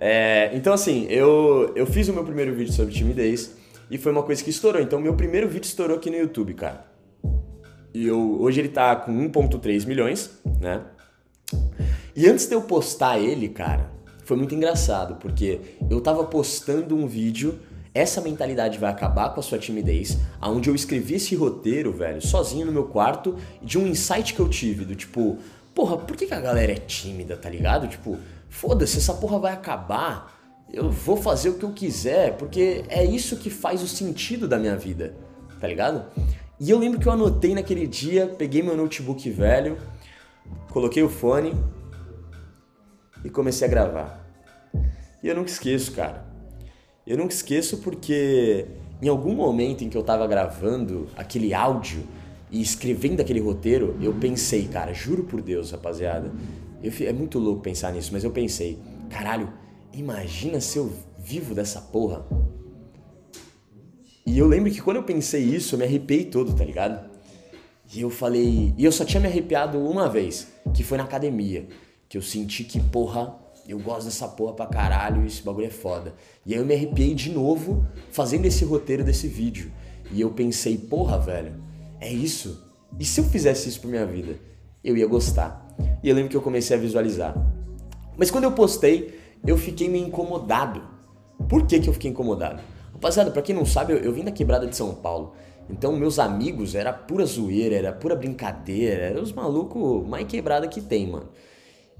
É, então assim, eu, eu fiz o meu primeiro vídeo sobre timidez e foi uma coisa que estourou. Então meu primeiro vídeo estourou aqui no YouTube, cara. E eu, hoje ele tá com 1.3 milhões, né? E antes de eu postar ele, cara, foi muito engraçado, porque eu tava postando um vídeo, essa mentalidade vai acabar com a sua timidez, aonde eu escrevi esse roteiro, velho, sozinho no meu quarto, de um insight que eu tive, do tipo, porra, por que, que a galera é tímida, tá ligado? Tipo, foda-se, essa porra vai acabar. Eu vou fazer o que eu quiser, porque é isso que faz o sentido da minha vida, tá ligado? E eu lembro que eu anotei naquele dia, peguei meu notebook velho, coloquei o fone e comecei a gravar. E eu nunca esqueço, cara. Eu nunca esqueço porque em algum momento em que eu tava gravando aquele áudio e escrevendo aquele roteiro, eu pensei, cara, juro por Deus, rapaziada. Eu, é muito louco pensar nisso, mas eu pensei, caralho, imagina se eu vivo dessa porra. E eu lembro que quando eu pensei isso, eu me arrepiei todo, tá ligado? E eu falei. E eu só tinha me arrepiado uma vez, que foi na academia. Que eu senti que, porra, eu gosto dessa porra pra caralho esse bagulho é foda. E aí eu me arrepiei de novo fazendo esse roteiro desse vídeo. E eu pensei, porra, velho, é isso? E se eu fizesse isso pra minha vida? Eu ia gostar. E eu lembro que eu comecei a visualizar. Mas quando eu postei, eu fiquei meio incomodado. Por que, que eu fiquei incomodado? Rapaziada, pra quem não sabe, eu, eu vim da quebrada de São Paulo. Então meus amigos era pura zoeira, era pura brincadeira, era os malucos mais quebrada que tem, mano.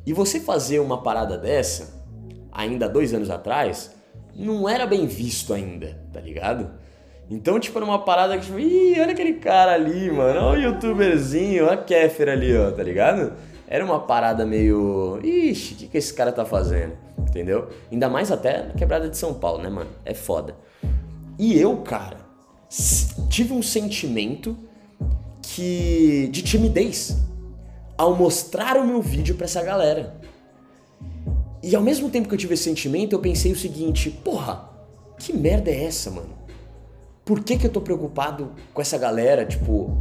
E você fazer uma parada dessa, ainda dois anos atrás, não era bem visto ainda, tá ligado? Então, tipo, era uma parada que, tipo, ih, olha aquele cara ali, mano, olha o youtuberzinho, olha a Kéfera ali, ó, tá ligado? Era uma parada meio, ixi, o que, que esse cara tá fazendo? Entendeu? Ainda mais até na quebrada de São Paulo, né, mano? É foda. E eu, cara, tive um sentimento que de timidez ao mostrar o meu vídeo para essa galera. E ao mesmo tempo que eu tive esse sentimento, eu pensei o seguinte: porra, que merda é essa, mano? Por que, que eu tô preocupado com essa galera? Tipo,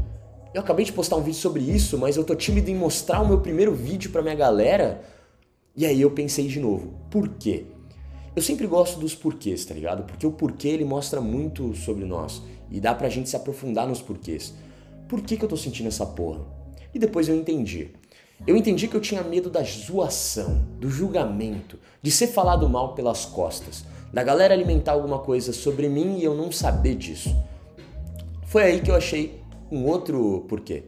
eu acabei de postar um vídeo sobre isso, mas eu tô tímido em mostrar o meu primeiro vídeo pra minha galera. E aí eu pensei de novo: por quê? Eu sempre gosto dos porquês, tá ligado? Porque o porquê ele mostra muito sobre nós e dá pra gente se aprofundar nos porquês. Por que, que eu tô sentindo essa porra? E depois eu entendi. Eu entendi que eu tinha medo da zoação, do julgamento, de ser falado mal pelas costas, da galera alimentar alguma coisa sobre mim e eu não saber disso. Foi aí que eu achei um outro porquê.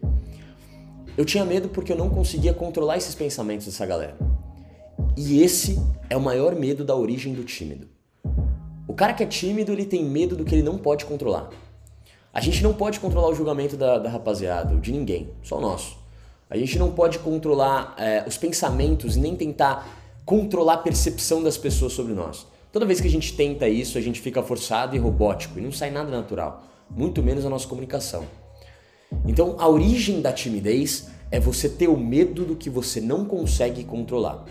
Eu tinha medo porque eu não conseguia controlar esses pensamentos dessa galera. E esse é o maior medo da origem do tímido. O cara que é tímido, ele tem medo do que ele não pode controlar. A gente não pode controlar o julgamento da, da rapaziada, de ninguém, só o nosso. A gente não pode controlar é, os pensamentos nem tentar controlar a percepção das pessoas sobre nós. Toda vez que a gente tenta isso, a gente fica forçado e robótico e não sai nada natural, muito menos a nossa comunicação. Então, a origem da timidez é você ter o medo do que você não consegue controlar.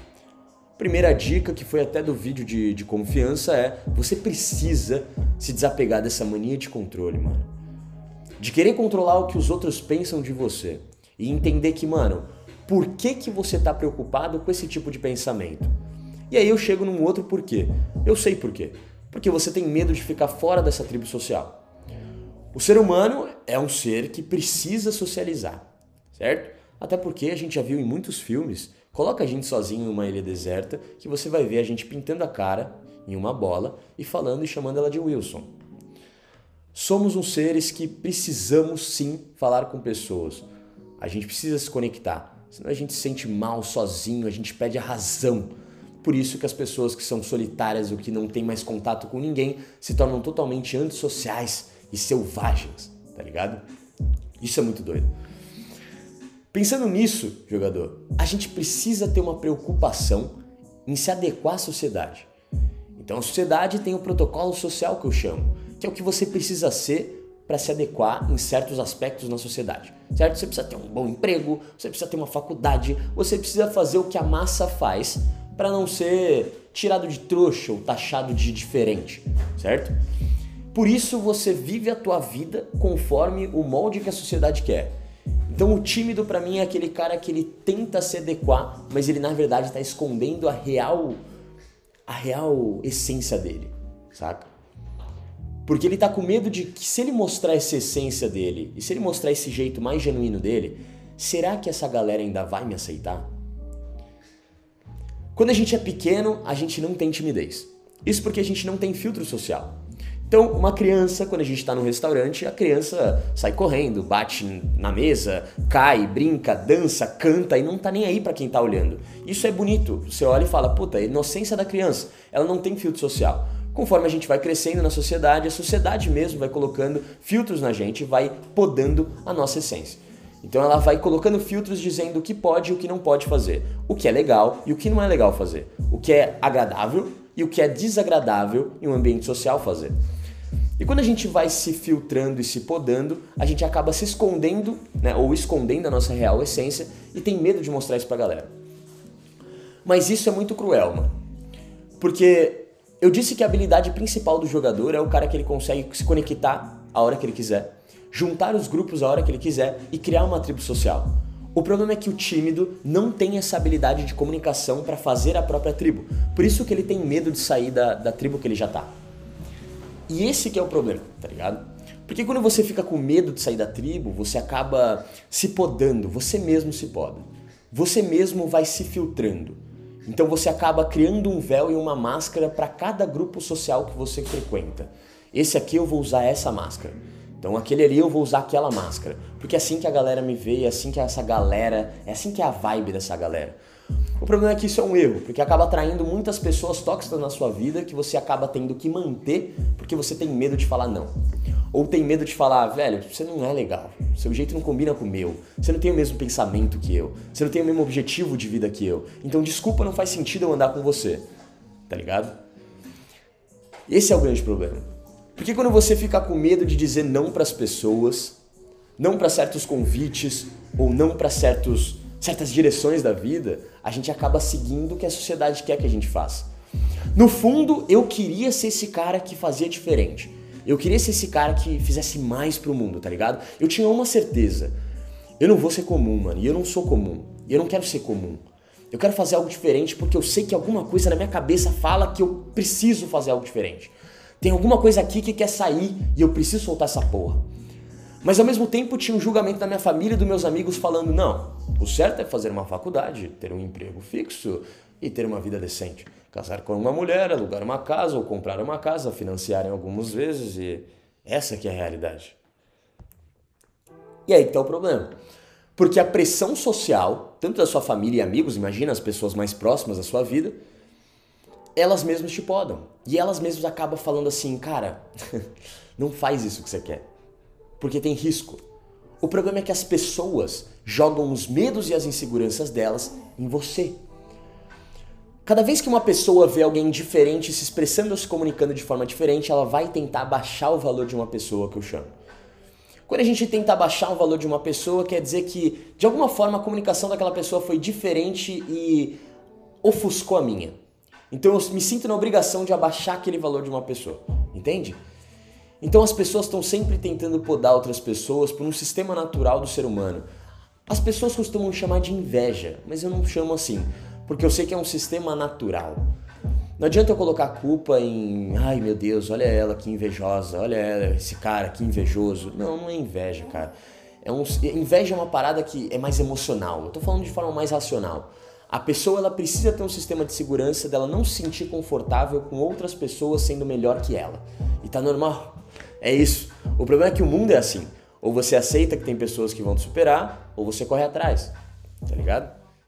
Primeira dica, que foi até do vídeo de, de confiança, é você precisa se desapegar dessa mania de controle, mano. De querer controlar o que os outros pensam de você. E entender que, mano, por que, que você tá preocupado com esse tipo de pensamento? E aí eu chego num outro porquê. Eu sei porquê. Porque você tem medo de ficar fora dessa tribo social. O ser humano é um ser que precisa socializar, certo? Até porque a gente já viu em muitos filmes Coloca a gente sozinho em uma ilha deserta que você vai ver a gente pintando a cara em uma bola e falando e chamando ela de Wilson. Somos uns seres que precisamos sim falar com pessoas. A gente precisa se conectar, senão a gente se sente mal sozinho, a gente perde a razão. Por isso que as pessoas que são solitárias ou que não têm mais contato com ninguém se tornam totalmente antissociais e selvagens, tá ligado? Isso é muito doido. Pensando nisso, jogador, a gente precisa ter uma preocupação em se adequar à sociedade. Então a sociedade tem o protocolo social que eu chamo, que é o que você precisa ser para se adequar em certos aspectos na sociedade. Certo? Você precisa ter um bom emprego, você precisa ter uma faculdade, você precisa fazer o que a massa faz para não ser tirado de trouxa ou taxado de diferente, certo? Por isso você vive a tua vida conforme o molde que a sociedade quer. Então o tímido para mim é aquele cara que ele tenta se adequar, mas ele na verdade está escondendo a real a real essência dele, saca? Porque ele tá com medo de que se ele mostrar essa essência dele e se ele mostrar esse jeito mais genuíno dele, será que essa galera ainda vai me aceitar? Quando a gente é pequeno, a gente não tem timidez. Isso porque a gente não tem filtro social. Então, uma criança, quando a gente está no restaurante, a criança sai correndo, bate na mesa, cai, brinca, dança, canta e não tá nem aí para quem tá olhando. Isso é bonito. Você olha e fala, puta, inocência da criança, ela não tem filtro social. Conforme a gente vai crescendo na sociedade, a sociedade mesmo vai colocando filtros na gente, vai podando a nossa essência. Então ela vai colocando filtros dizendo o que pode e o que não pode fazer, o que é legal e o que não é legal fazer, o que é agradável e o que é desagradável em um ambiente social fazer. E quando a gente vai se filtrando e se podando, a gente acaba se escondendo, né, ou escondendo a nossa real essência e tem medo de mostrar isso pra galera. Mas isso é muito cruel, mano. Porque eu disse que a habilidade principal do jogador é o cara que ele consegue se conectar a hora que ele quiser, juntar os grupos a hora que ele quiser e criar uma tribo social. O problema é que o tímido não tem essa habilidade de comunicação para fazer a própria tribo. Por isso que ele tem medo de sair da, da tribo que ele já tá. E esse que é o problema, tá ligado? Porque quando você fica com medo de sair da tribo, você acaba se podando, você mesmo se poda. Você mesmo vai se filtrando. Então você acaba criando um véu e uma máscara para cada grupo social que você frequenta. Esse aqui eu vou usar essa máscara. Então aquele ali eu vou usar aquela máscara. Porque é assim que a galera me vê, é assim que essa galera, é assim que é a vibe dessa galera. O problema é que isso é um erro, porque acaba atraindo muitas pessoas tóxicas na sua vida que você acaba tendo que manter porque você tem medo de falar não. Ou tem medo de falar, velho, você não é legal, seu jeito não combina com o meu, você não tem o mesmo pensamento que eu, você não tem o mesmo objetivo de vida que eu, então desculpa, não faz sentido eu andar com você, tá ligado? Esse é o grande problema. Porque quando você fica com medo de dizer não para as pessoas, não para certos convites ou não para certos certas direções da vida, a gente acaba seguindo o que a sociedade quer que a gente faça. No fundo, eu queria ser esse cara que fazia diferente. Eu queria ser esse cara que fizesse mais pro mundo, tá ligado? Eu tinha uma certeza. Eu não vou ser comum, mano. E eu não sou comum. E eu não quero ser comum. Eu quero fazer algo diferente porque eu sei que alguma coisa na minha cabeça fala que eu preciso fazer algo diferente. Tem alguma coisa aqui que quer sair e eu preciso soltar essa porra. Mas ao mesmo tempo tinha um julgamento da minha família e dos meus amigos falando: não, o certo é fazer uma faculdade, ter um emprego fixo e ter uma vida decente. Casar com uma mulher, alugar uma casa ou comprar uma casa, financiarem algumas vezes e essa que é a realidade. E aí que tá o problema. Porque a pressão social, tanto da sua família e amigos, imagina as pessoas mais próximas da sua vida, elas mesmas te podam. E elas mesmas acabam falando assim, cara, não faz isso que você quer porque tem risco. O problema é que as pessoas jogam os medos e as inseguranças delas em você. Cada vez que uma pessoa vê alguém diferente se expressando ou se comunicando de forma diferente, ela vai tentar baixar o valor de uma pessoa, que eu chamo. Quando a gente tenta baixar o valor de uma pessoa, quer dizer que, de alguma forma, a comunicação daquela pessoa foi diferente e ofuscou a minha. Então eu me sinto na obrigação de abaixar aquele valor de uma pessoa, entende? Então as pessoas estão sempre tentando podar outras pessoas por um sistema natural do ser humano. As pessoas costumam chamar de inveja, mas eu não chamo assim, porque eu sei que é um sistema natural. Não adianta eu colocar a culpa em, ai meu Deus, olha ela que invejosa, olha ela, esse cara que invejoso. Não, não é inveja, cara. É um, inveja é uma parada que é mais emocional. Eu tô falando de forma mais racional. A pessoa ela precisa ter um sistema de segurança dela não se sentir confortável com outras pessoas sendo melhor que ela. E tá normal. É isso. O problema é que o mundo é assim. Ou você aceita que tem pessoas que vão te superar, ou você corre atrás. Tá ligado?